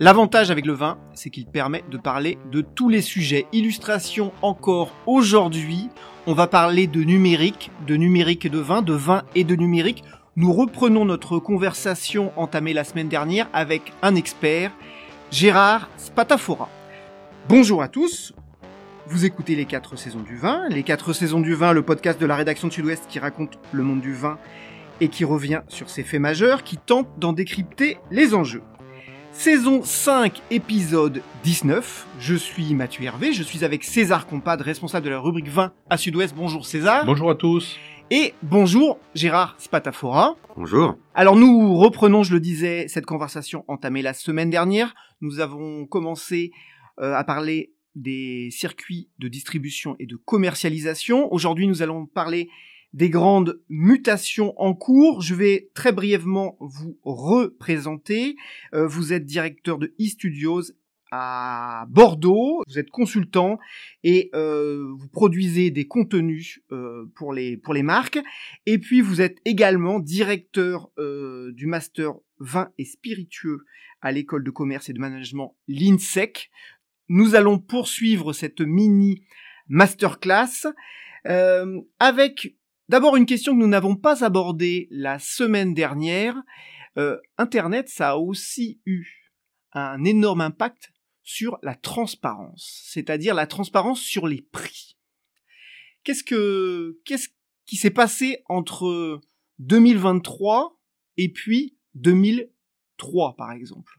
L'avantage avec le vin, c'est qu'il permet de parler de tous les sujets. Illustration encore aujourd'hui, on va parler de numérique, de numérique et de vin, de vin et de numérique. Nous reprenons notre conversation entamée la semaine dernière avec un expert, Gérard Spatafora. Bonjour à tous, vous écoutez les 4 saisons du vin, les 4 saisons du vin, le podcast de la rédaction de Sud-Ouest qui raconte le monde du vin et qui revient sur ses faits majeurs, qui tente d'en décrypter les enjeux. Saison 5, épisode 19. Je suis Mathieu Hervé, je suis avec César Compad, responsable de la rubrique 20 à Sud-Ouest. Bonjour César. Bonjour à tous. Et bonjour Gérard Spatafora. Bonjour. Alors nous reprenons, je le disais, cette conversation entamée la semaine dernière. Nous avons commencé euh, à parler des circuits de distribution et de commercialisation. Aujourd'hui, nous allons parler des grandes mutations en cours. Je vais très brièvement vous représenter. Euh, vous êtes directeur de eStudios à Bordeaux, vous êtes consultant et euh, vous produisez des contenus euh, pour, les, pour les marques. Et puis vous êtes également directeur du master vin et spiritueux à l'école de commerce et de management l'INSEC. Nous allons poursuivre cette mini masterclass euh, avec D'abord, une question que nous n'avons pas abordée la semaine dernière. Euh, Internet, ça a aussi eu un énorme impact sur la transparence, c'est-à-dire la transparence sur les prix. Qu'est-ce que qu'est-ce qui s'est passé entre 2023 et puis 2003 par exemple?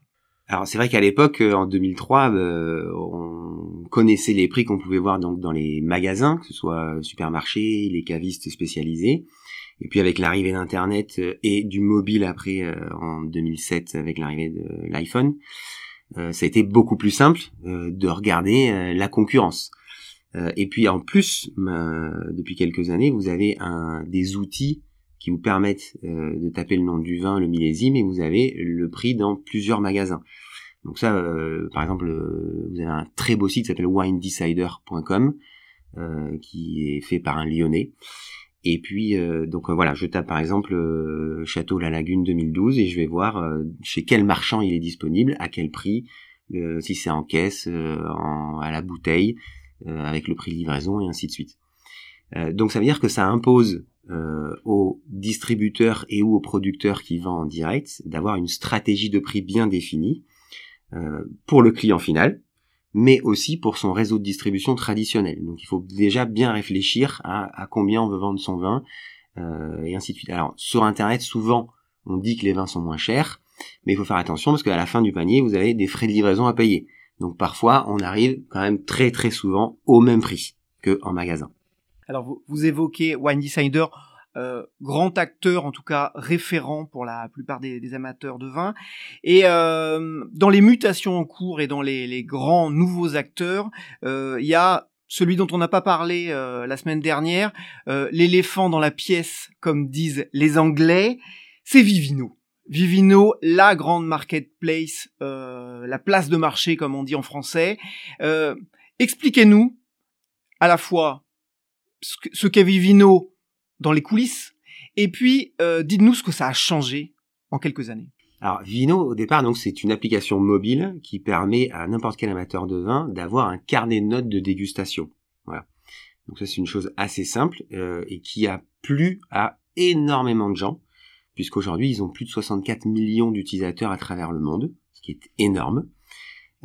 Alors c'est vrai qu'à l'époque, euh, en 2003, euh, on connaissait les prix qu'on pouvait voir donc dans les magasins, que ce soit supermarchés, les cavistes spécialisés. Et puis avec l'arrivée d'Internet euh, et du mobile après en 2007 avec l'arrivée de l'iPhone, ça a été beaucoup plus simple de regarder la concurrence. et puis en plus, depuis quelques années, vous avez des outils qui vous permettent euh, de taper le nom du vin, le millésime, et vous avez le prix dans plusieurs magasins. Donc ça, euh, par exemple, euh, vous avez un très beau site qui s'appelle winedecider.com, qui est fait par un Lyonnais. Et puis, donc voilà, je tape par exemple Château La Lagune 2012 et je vais voir chez quel marchand il est disponible, à quel prix, si c'est en caisse, à la bouteille, avec le prix de livraison et ainsi de suite. Donc ça veut dire que ça impose euh, aux distributeurs et ou aux producteurs qui vendent en direct d'avoir une stratégie de prix bien définie euh, pour le client final, mais aussi pour son réseau de distribution traditionnel. Donc il faut déjà bien réfléchir à, combien on veut vendre son vin euh, et ainsi de suite. Alors sur Internet, souvent on dit que les vins sont moins chers, mais il faut faire attention parce qu'à la fin du panier, vous avez des frais de livraison à payer. Donc parfois, on arrive quand même très très souvent au même prix que en magasin. Alors vous, vous évoquez Wine Decider, euh, grand acteur, en tout cas référent pour la plupart des, amateurs de vin. Et euh, dans les mutations en cours et dans les, grands nouveaux acteurs, euh, il y a celui dont on n'a pas parlé la semaine dernière, l'éléphant dans la pièce, comme disent les Anglais, c'est Vivino. Vivino, la grande marketplace, la place de marché comme on dit en français. Expliquez-nous à la fois ce qu'est Vivino dans les coulisses, et puis euh, dites-nous ce que ça a changé en quelques années. Alors Vivino au départ donc c'est une application mobile qui permet à n'importe quel amateur de vin d'avoir un carnet de notes de dégustation. Voilà. Donc ça c'est une chose assez simple euh, et qui a plu à énormément de gens puisqu'aujourd'hui ils ont plus de 64 millions d'utilisateurs à travers le monde, ce qui est énorme.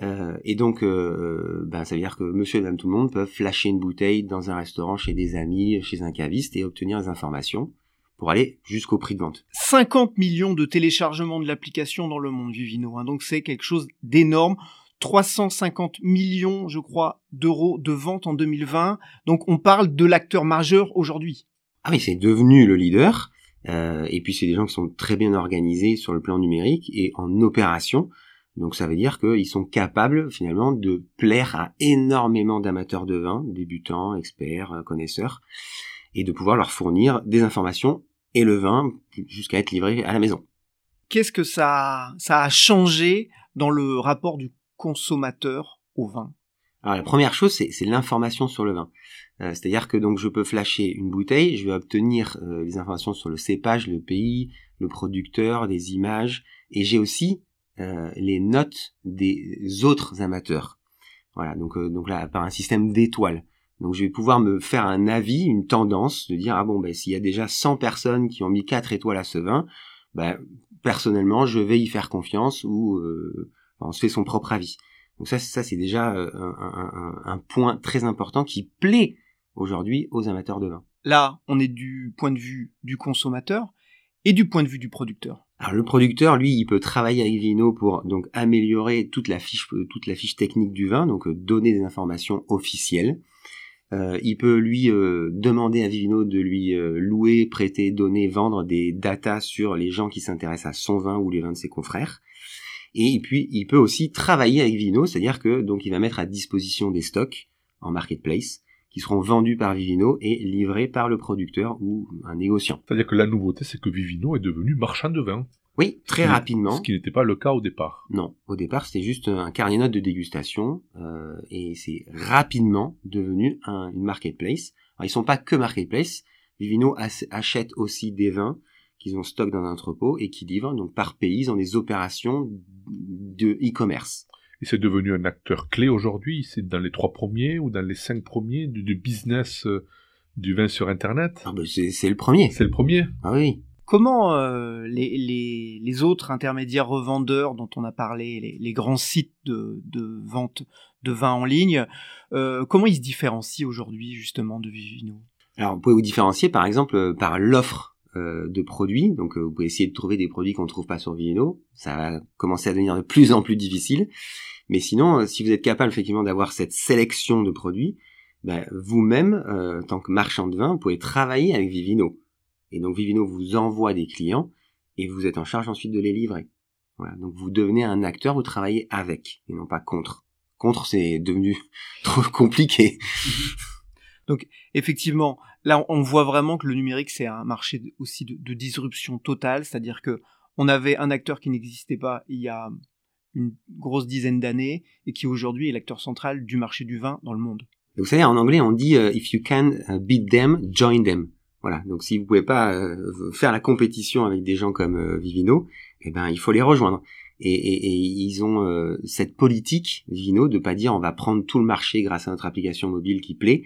Euh, et donc, euh, ben, ça veut dire que monsieur et madame tout le monde peuvent flasher une bouteille dans un restaurant, chez des amis, chez un caviste et obtenir des informations pour aller jusqu'au prix de vente. 50 millions de téléchargements de l'application dans le monde Vivino, hein, donc c'est quelque chose d'énorme. 350 millions, je crois, d'euros de vente en 2020. Donc on parle de l'acteur majeur aujourd'hui. Ah oui, c'est devenu le leader. Euh, et puis c'est des gens qui sont très bien organisés sur le plan numérique et en opération. Donc ça veut dire qu'ils sont capables finalement de plaire à énormément d'amateurs de vin, débutants, experts, euh, connaisseurs, et de pouvoir leur fournir des informations et le vin jusqu'à être livré à la maison. Qu'est-ce que ça, ça a changé dans le rapport du consommateur au vin? Alors la première chose, c'est l'information sur le vin. Euh, c'est-à-dire que donc je peux flasher une bouteille, je vais obtenir euh, les informations sur le cépage, le pays, le producteur, des images, et j'ai aussi euh, les notes des autres amateurs. Voilà, donc donc là par un système d'étoiles. Donc je vais pouvoir me faire un avis, une tendance, de dire ah bon ben s'il y a déjà 100 personnes qui ont mis 4 étoiles à ce vin, ben personnellement je vais y faire confiance ou on se fait son propre avis. Donc ça, ça c'est déjà un, un, point très important qui plaît aujourd'hui aux amateurs de vin. Là, on est du point de vue du consommateur et du point de vue du producteur. Alors le producteur, lui, il peut travailler avec Vino pour donc améliorer toute la fiche, euh, toute la fiche technique du vin, donc euh, donner des informations officielles. Euh, il peut lui demander à Vivino de lui louer, prêter, donner, vendre des datas sur les gens qui s'intéressent à son vin ou les vins de ses confrères. Et puis il peut aussi travailler avec Vino, c'est-à-dire que donc il va mettre à disposition des stocks en marketplace qui seront vendus par Vivino et livrés par le producteur ou un négociant. C'est-à-dire que la nouveauté, c'est que Vivino est devenu marchand de vin. Oui, très rapidement. Ce qui n'était pas le cas au départ. Non, au départ c'était juste un carnet de dégustation euh, et c'est rapidement devenu un, une marketplace. Alors ils sont pas que marketplace. Vivino achète aussi des vins qu'ils ont stock dans un entrepôt et qui livrent donc par pays dans des opérations de e-commerce. Et c'est devenu un acteur clé aujourd'hui. C'est dans les trois premiers ou dans les cinq premiers du, business euh, du vin sur Internet. Ah ben c'est le premier. C'est le premier. Ah oui. Comment euh, les, les, les, autres intermédiaires revendeurs dont on a parlé, les, les grands sites de, de, vente de vin en ligne, euh, comment ils se différencient aujourd'hui justement de Vivino? Alors vous pouvez vous différencier par exemple par l'offre euh, de produits. Donc vous pouvez essayer de trouver des produits qu'on ne trouve pas sur Vivino. Ça va commencer à devenir de plus en plus difficile. Mais sinon, euh, si vous êtes capable effectivement d'avoir cette sélection de produits, ben, vous-même, euh, tant que marchand de vin, vous pouvez travailler avec Vivino. Et donc Vivino vous envoie des clients et vous êtes en charge ensuite de les livrer. Voilà. Donc vous devenez un acteur, vous travaillez avec et non pas contre. Contre, c'est devenu trop compliqué. Donc effectivement, là on voit vraiment que le numérique c'est un marché aussi de, disruption totale, c'est-à-dire que on avait un acteur qui n'existait pas il y a une grosse dizaine d'années et qui aujourd'hui est l'acteur central du marché du vin dans le monde. Vous savez, en anglais, on dit euh, if you can uh, beat them, join them. Voilà. Donc, si vous pouvez pas euh, faire la compétition avec des gens comme euh, Vivino, eh ben, il faut les rejoindre. Et, et, et ils ont cette politique Vivino de pas dire on va prendre tout le marché grâce à notre application mobile qui plaît.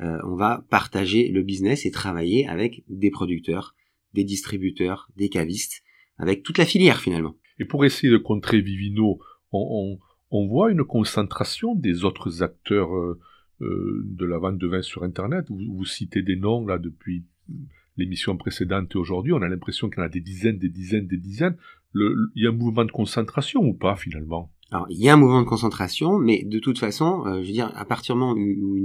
On va partager le business et travailler avec des producteurs, des distributeurs, des cavistes, avec toute la filière finalement. Et pour essayer de contrer Vivino, on, voit une concentration des autres acteurs euh, euh, de la vente de vin sur Internet. Vous, citez des noms là depuis l'émission précédente et aujourd'hui, on a l'impression qu'il y en a des dizaines, des dizaines, des dizaines. il y a un mouvement de concentration ou pas finalement? Alors, il y a un mouvement de concentration, mais de toute façon, euh, je veux dire, à partir du moment où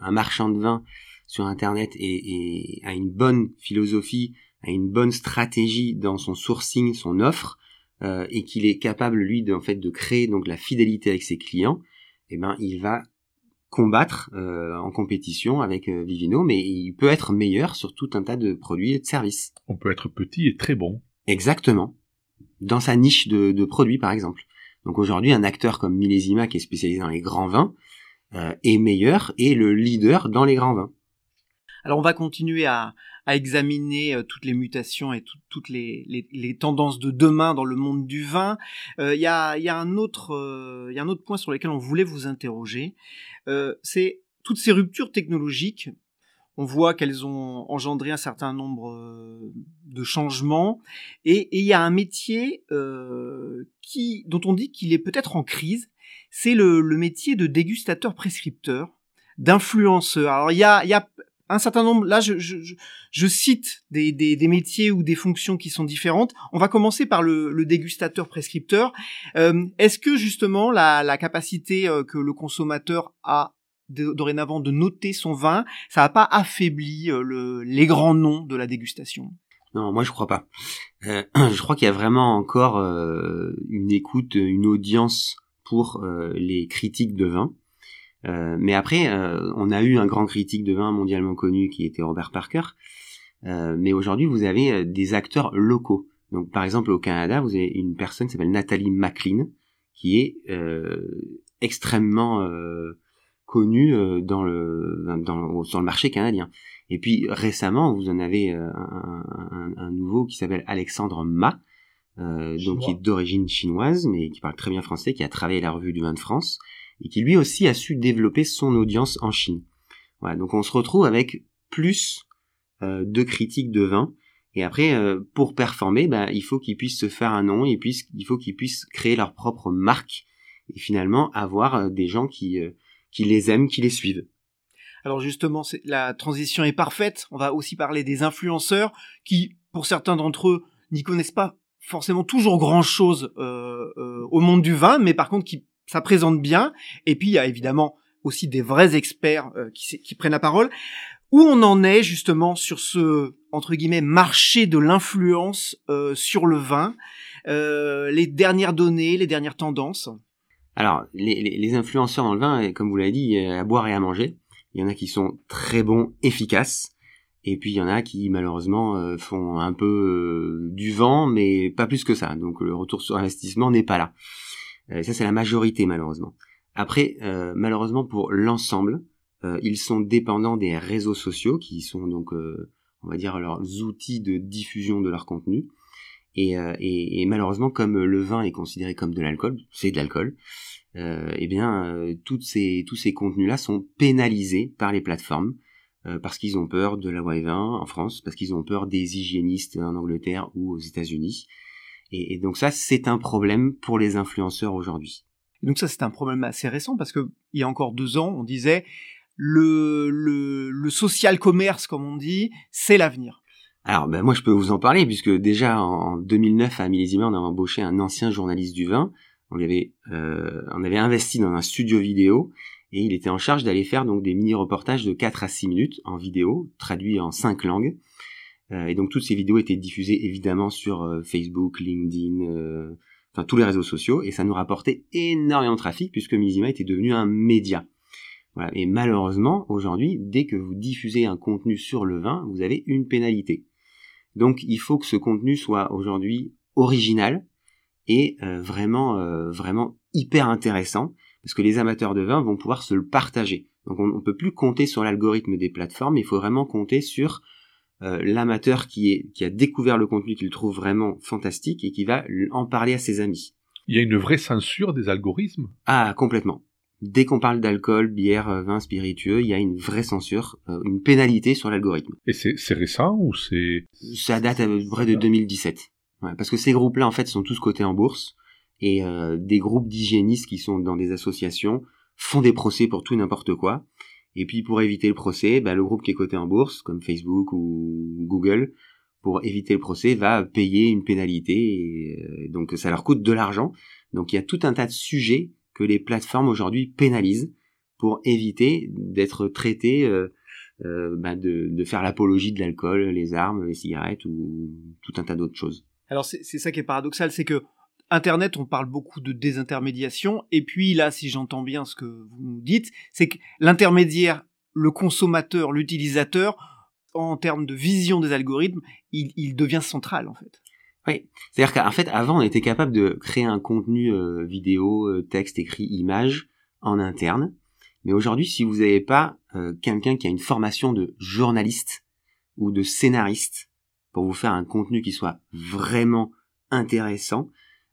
un marchand de vin sur Internet est, a une bonne philosophie, a une bonne stratégie dans son sourcing, son offre, euh, et qu'il est capable lui de, en fait de créer donc la fidélité avec ses clients, eh ben il va combattre euh, en compétition avec euh, Vivino, mais il peut être meilleur sur tout un tas de produits et de services. On peut être petit et très bon. Exactement. Dans sa niche de, de produits par exemple. Donc aujourd'hui un acteur comme Millésima qui est spécialisé dans les grands vins est meilleur et le leader dans les grands vins. Alors on va continuer à, examiner euh, toutes les mutations et toutes les, tendances de demain dans le monde du vin. Euh, il euh, y a un autre point sur lequel on voulait vous interroger. c'est toutes ces ruptures technologiques. On voit qu'elles ont engendré un certain nombre de changements et il y a un métier qui, dont on dit qu'il est peut-être en crise c'est le, métier de dégustateur prescripteur, d'influenceur. Alors il y a, y a un certain nombre, là je, je, je cite des, des, des, métiers ou des fonctions qui sont différentes. On va commencer par le, le dégustateur prescripteur. Euh, Est-ce que justement la, la capacité euh, que le consommateur a dorénavant de noter son vin, ça n'a pas affaibli euh, le, les grands noms de la dégustation non, moi je crois pas. Euh, je crois qu'il y a vraiment encore euh, une écoute, une audience pour les critiques de vin. Mais après, on a eu un grand critique de vin mondialement connu qui était Robert Parker. mais aujourd'hui, vous avez des acteurs locaux. Donc, par exemple, au Canada, vous avez une personne qui s'appelle Nathalie McLean, qui est extrêmement connue dans le dans, sur le marché canadien. Et puis récemment, vous en avez euh, un, un, nouveau qui s'appelle Alexandre Ma, euh, donc qui est d'origine chinoise, mais qui parle très bien français, qui a travaillé à la revue du vin de France, et qui lui aussi a su développer son audience en Chine. Voilà, donc on se retrouve avec plus euh, de critiques de vin. Et après, euh, pour performer, bah, il faut qu'ils puissent se faire un nom, et puis il faut qu'ils puissent créer leur propre marque, et finalement avoir euh, des gens qui, qui les aiment, qui les suivent. Alors justement, la transition est parfaite. On va aussi parler des influenceurs qui, pour certains d'entre eux, n'y connaissent pas forcément toujours grand-chose euh, euh, au monde du vin, mais par contre qui ça présente bien. Et puis il y a évidemment aussi des vrais experts euh, qui, qui prennent la parole. Où on en est justement sur ce entre guillemets marché de l'influence sur le vin, les dernières données, les dernières tendances? Alors les, les influenceurs dans le vin, comme vous l'avez dit, à boire et à manger. Il y en a qui sont très bons, efficaces. Et puis il y en a qui malheureusement euh, font un peu euh, du vent, mais pas plus que ça. Donc le retour sur investissement n'est pas là. Euh, ça c'est la majorité malheureusement. Après, malheureusement pour l'ensemble, ils sont dépendants des réseaux sociaux qui sont donc, on va dire, leurs outils de diffusion de leur contenu. Et, et, malheureusement, comme le vin est considéré comme de l'alcool, c'est de l'alcool, euh, eh bien, euh, ces, tous ces contenus-là sont pénalisés par les plateformes euh, parce qu'ils ont peur de la loi 20 en France, parce qu'ils ont peur des hygiénistes en Angleterre ou aux États-Unis. Et, donc ça, c'est un problème pour les influenceurs aujourd'hui. Donc ça, c'est un problème assez récent parce que il y a encore deux ans, on disait le, le, le social commerce, comme on dit, c'est l'avenir. Alors, ben moi, je peux vous en parler puisque déjà en 2009 à Millésima, on a embauché un ancien journaliste du vin on avait, euh, on avait investi dans un studio vidéo et il était en charge d'aller faire donc des mini reportages de 4 à 6 minutes en vidéo, traduits en 5 langues. Euh, et donc toutes ces vidéos étaient diffusées évidemment sur euh, Facebook, LinkedIn, enfin tous les réseaux sociaux, et ça nous rapportait énormément de trafic puisque Mizima était devenu un média. Voilà. Et malheureusement, aujourd'hui, dès que vous diffusez un contenu sur le vin, vous avez une pénalité. Donc il faut que ce contenu soit aujourd'hui original, est euh, vraiment euh, vraiment hyper intéressant parce que les amateurs de vin vont pouvoir se le partager. Donc on ne peut plus compter sur l'algorithme des plateformes, il faut vraiment compter sur euh, l'amateur qui, est, qui a découvert le contenu qu'il trouve vraiment fantastique et qui va en parler à ses amis. Il y a une vraie censure des algorithmes? Ah, complètement. Dès qu'on parle d'alcool, bière, vin spiritueux, il y a une vraie censure, une pénalité sur l'algorithme. Et c'est récent ou c'est... Ça date à peu près de 2017 parce que ces groupes-là, en fait, sont tous cotés en bourse, et euh, des groupes d'hygiénistes qui sont dans des associations font des procès pour tout n'importe quoi. Et puis pour éviter le procès, bah, le groupe qui est coté en bourse, comme Facebook ou Google, pour éviter le procès, va payer une pénalité. Et, euh, donc ça leur coûte de l'argent. Donc il y a tout un tas de sujets que les plateformes aujourd'hui pénalisent pour éviter d'être traités, euh, bah, de, de faire l'apologie de l'alcool, les armes, les cigarettes ou tout un tas d'autres choses. Alors c'est ça qui est paradoxal, c'est que Internet, on parle beaucoup de désintermédiation, et puis là, si j'entends bien ce que vous nous dites, c'est que l'intermédiaire, le consommateur, l'utilisateur, en termes de vision des algorithmes, il, devient central en fait. Oui, c'est-à-dire qu'en fait, avant, on était capable de créer un contenu euh, vidéo, euh, texte, écrit, image en interne, mais aujourd'hui, si vous n'avez pas euh, quelqu'un qui a une formation de journaliste ou de scénariste, pour vous faire un contenu qui soit vraiment intéressant,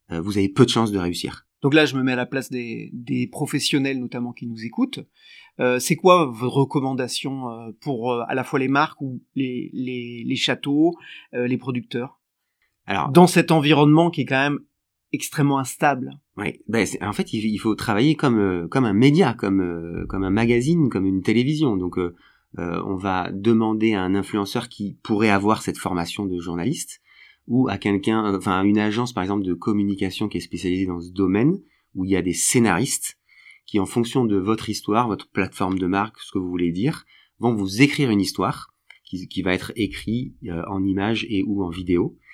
vous avez peu de chances de réussir. Donc là, je me mets à la place des, professionnels notamment qui nous écoutent. C'est quoi vos recommandations pour à la fois les marques ou les châteaux, les producteurs? Alors, dans cet environnement qui est quand même extrêmement instable. Ouais, ben en fait, il, faut travailler comme euh, comme un média, comme euh, comme un magazine, comme une télévision. Donc, euh, on va demander à un influenceur qui pourrait avoir cette formation de journaliste ou à quelqu'un, enfin à une agence par exemple de communication qui est spécialisée dans ce domaine où il y a des scénaristes qui, en fonction de votre histoire, votre plateforme de marque, ce que vous voulez dire, vont vous écrire une histoire qui, qui va être écrite en images et ou en vidéo euh,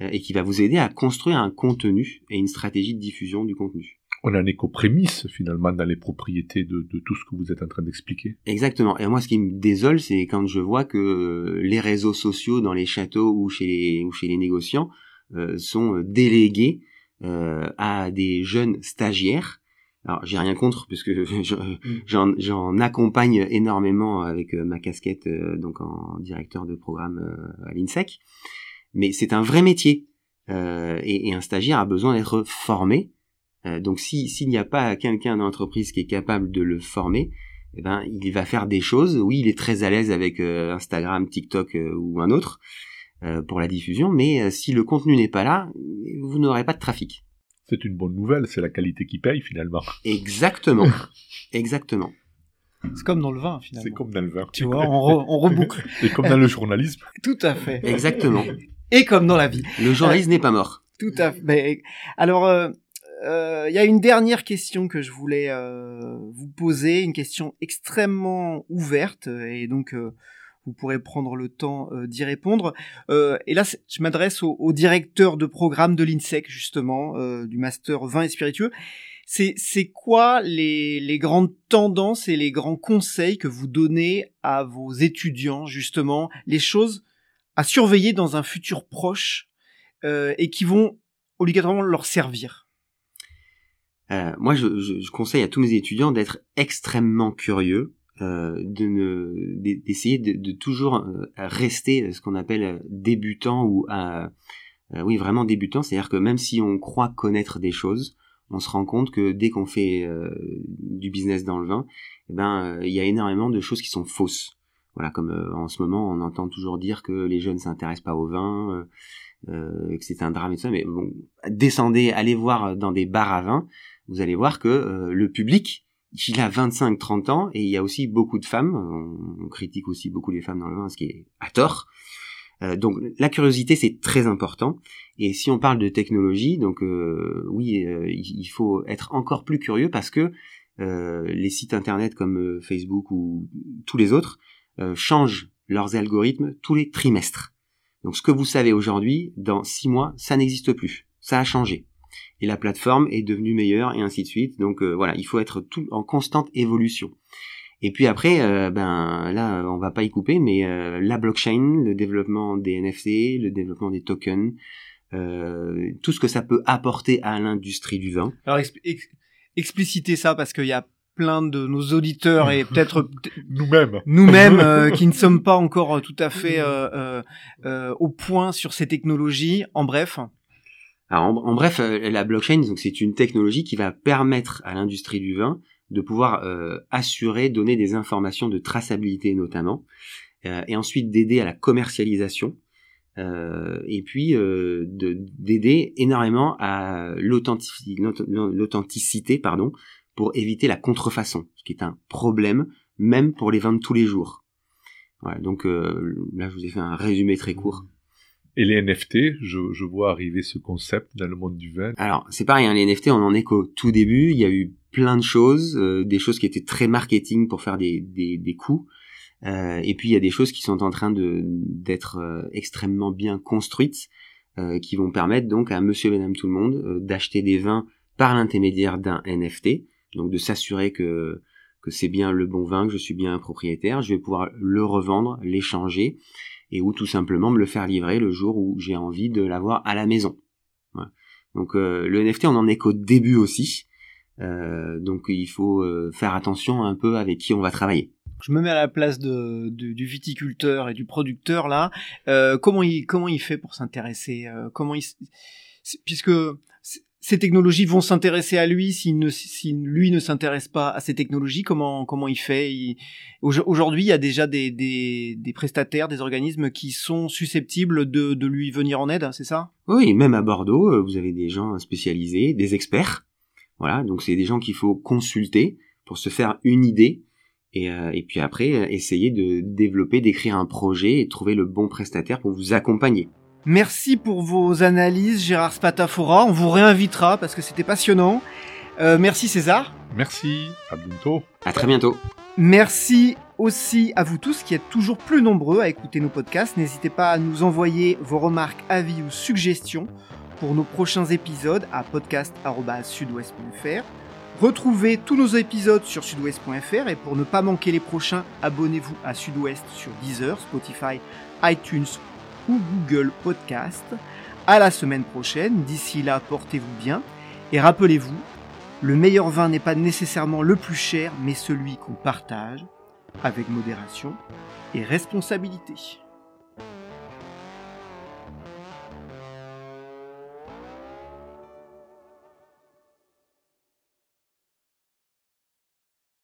et qui va vous aider à construire un contenu et une stratégie de diffusion du contenu. On en est qu'aux prémices finalement dans les propriétés de, de, tout ce que vous êtes en train d'expliquer. Exactement. Et moi, ce qui me désole, c'est quand je vois que les réseaux sociaux dans les châteaux ou chez les, ou chez les négociants euh, sont délégués euh, à des jeunes stagiaires. Alors, j'ai rien contre puisque mm. j'en accompagne énormément avec euh, ma casquette donc en directeur de programme à l'INSEC mais c'est un vrai métier euh, et, et, un stagiaire a besoin d'être formé. Euh, donc si s'il n'y a pas quelqu'un dans l'entreprise qui est capable de le former, eh ben il va faire des choses. Oui, il est très à l'aise avec euh, Instagram, TikTok euh, ou un autre euh, pour la diffusion, mais si le contenu n'est pas là, vous n'aurez pas de trafic. C'est une bonne nouvelle, c'est la qualité qui paye finalement. Exactement, exactement. C'est comme dans le vin, finalement. C'est comme dans le vin. Tu vois, on, on reboucle. Et comme dans le journalisme. Tout à fait. Exactement et comme dans la vie. Le journaliste n'est pas mort. Tout à fait. alors, il euh, euh, y a une dernière question que je voulais euh, vous poser, une question extrêmement ouverte, et donc vous pourrez prendre le temps d'y répondre. et là, je m'adresse au, directeur de programme de l'INSEC, justement, du master 20 et spiritueux. C'est, c'est quoi les, les grandes tendances et les grands conseils que vous donnez à vos étudiants, justement, les choses surveiller dans un futur proche euh, et qui vont obligatoirement leur servir. Euh, Moi, je, conseille à tous mes étudiants d'être extrêmement curieux, euh, d'essayer de, toujours rester ce qu'on appelle débutant ou oui vraiment débutant, c'est-à-dire que même si on croit connaître des choses, on se rend compte que dès qu'on fait du business dans le vin, eh ben il y a énormément de choses qui sont fausses voilà, comme euh, en ce moment, on entend toujours dire que les jeunes s'intéressent pas au vin, euh, euh, que c'est un drame et tout ça. Mais bon, descendez, allez voir dans des bars à vin, vous allez voir que le public, il a 25-30 ans et il y a aussi beaucoup de femmes. On, critique aussi beaucoup les femmes dans le vin, ce qui est à tort. donc la curiosité c'est très important. Et si on parle de technologie, donc oui, il faut être encore plus curieux parce que les sites internet comme Facebook ou tous les autres euh, changent leurs algorithmes tous les trimestres. Donc ce que vous savez aujourd'hui, dans six mois, ça n'existe plus. Ça a changé. Et la plateforme est devenue meilleure et ainsi de suite. Donc euh, voilà, il faut être tout en constante évolution. Et puis après, euh, ben là, on va pas y couper, mais la blockchain, le développement des NFT, le développement des tokens, tout ce que ça peut apporter à l'industrie du vin. Alors expliciter ça parce qu'il y a plein de nos auditeurs et peut-être nous-mêmes, nous-mêmes euh, qui ne sommes pas encore euh, tout à fait euh, euh, au point sur ces technologies. En bref. Alors, en, bref, la blockchain, donc c'est une technologie qui va permettre à l'industrie du vin de pouvoir assurer, donner des informations de traçabilité notamment, et ensuite d'aider à la commercialisation. et puis d'aider énormément à l'authenticité pardon pour éviter la contrefaçon, ce qui est un problème même pour les vins de tous les jours. Voilà, donc euh, là, je vous ai fait un résumé très court. Et les NFT, je, vois arriver ce concept dans le monde du vin. Alors, c'est pareil, hein, les NFT, on en est qu'au tout début. Il y a eu plein de choses, euh, des choses qui étaient très marketing pour faire des, des, des coups. Euh, et puis, il y a des choses qui sont en train d'être extrêmement bien construites, qui vont permettre donc à monsieur et madame tout le monde d'acheter des vins par l'intermédiaire d'un NFT donc de s'assurer que que c'est bien le bon vin, que je suis bien un propriétaire, je vais pouvoir le revendre, l'échanger, et ou tout simplement me le faire livrer le jour où j'ai envie de l'avoir à la maison. Donc euh, le NFT, on en est qu'au début aussi, euh, donc il faut euh, faire attention un peu avec qui on va travailler. Je me mets à la place de, du viticulteur et du producteur là. comment il comment il fait pour s'intéresser? Comment il puisque ces technologies vont s'intéresser à lui s'il ne, si lui ne s'intéresse pas à ces technologies Comment comment il fait? Aujourd'hui, il y a déjà des, des, des, prestataires, des organismes qui sont susceptibles de, de lui venir en aide, c'est ça? Oui, même à Bordeaux, euh, vous avez des gens spécialisés, des experts. Voilà, donc c'est des gens qu'il faut consulter pour se faire une idée et, euh, et puis après euh, essayer de développer, d'écrire un projet et trouver le bon prestataire pour vous accompagner. Merci pour vos analyses, Gérard Spatafora. On vous réinvitera parce que c'était passionnant. Euh, merci César. Merci, à bientôt. À très bientôt. Merci aussi à vous tous qui êtes toujours plus nombreux à écouter nos podcasts. N'hésitez pas à nous envoyer vos remarques, avis ou suggestions pour nos prochains épisodes à podcast.sudouest.fr. Retrouvez tous nos épisodes sur sudouest.fr et pour ne pas manquer les prochains, abonnez-vous à Sudouest sur Deezer, Spotify, iTunes ou Google Podcast. À la semaine prochaine. D'ici là, portez-vous bien. Et rappelez-vous, le meilleur vin n'est pas nécessairement le plus cher, mais celui qu'on partage avec modération et responsabilité.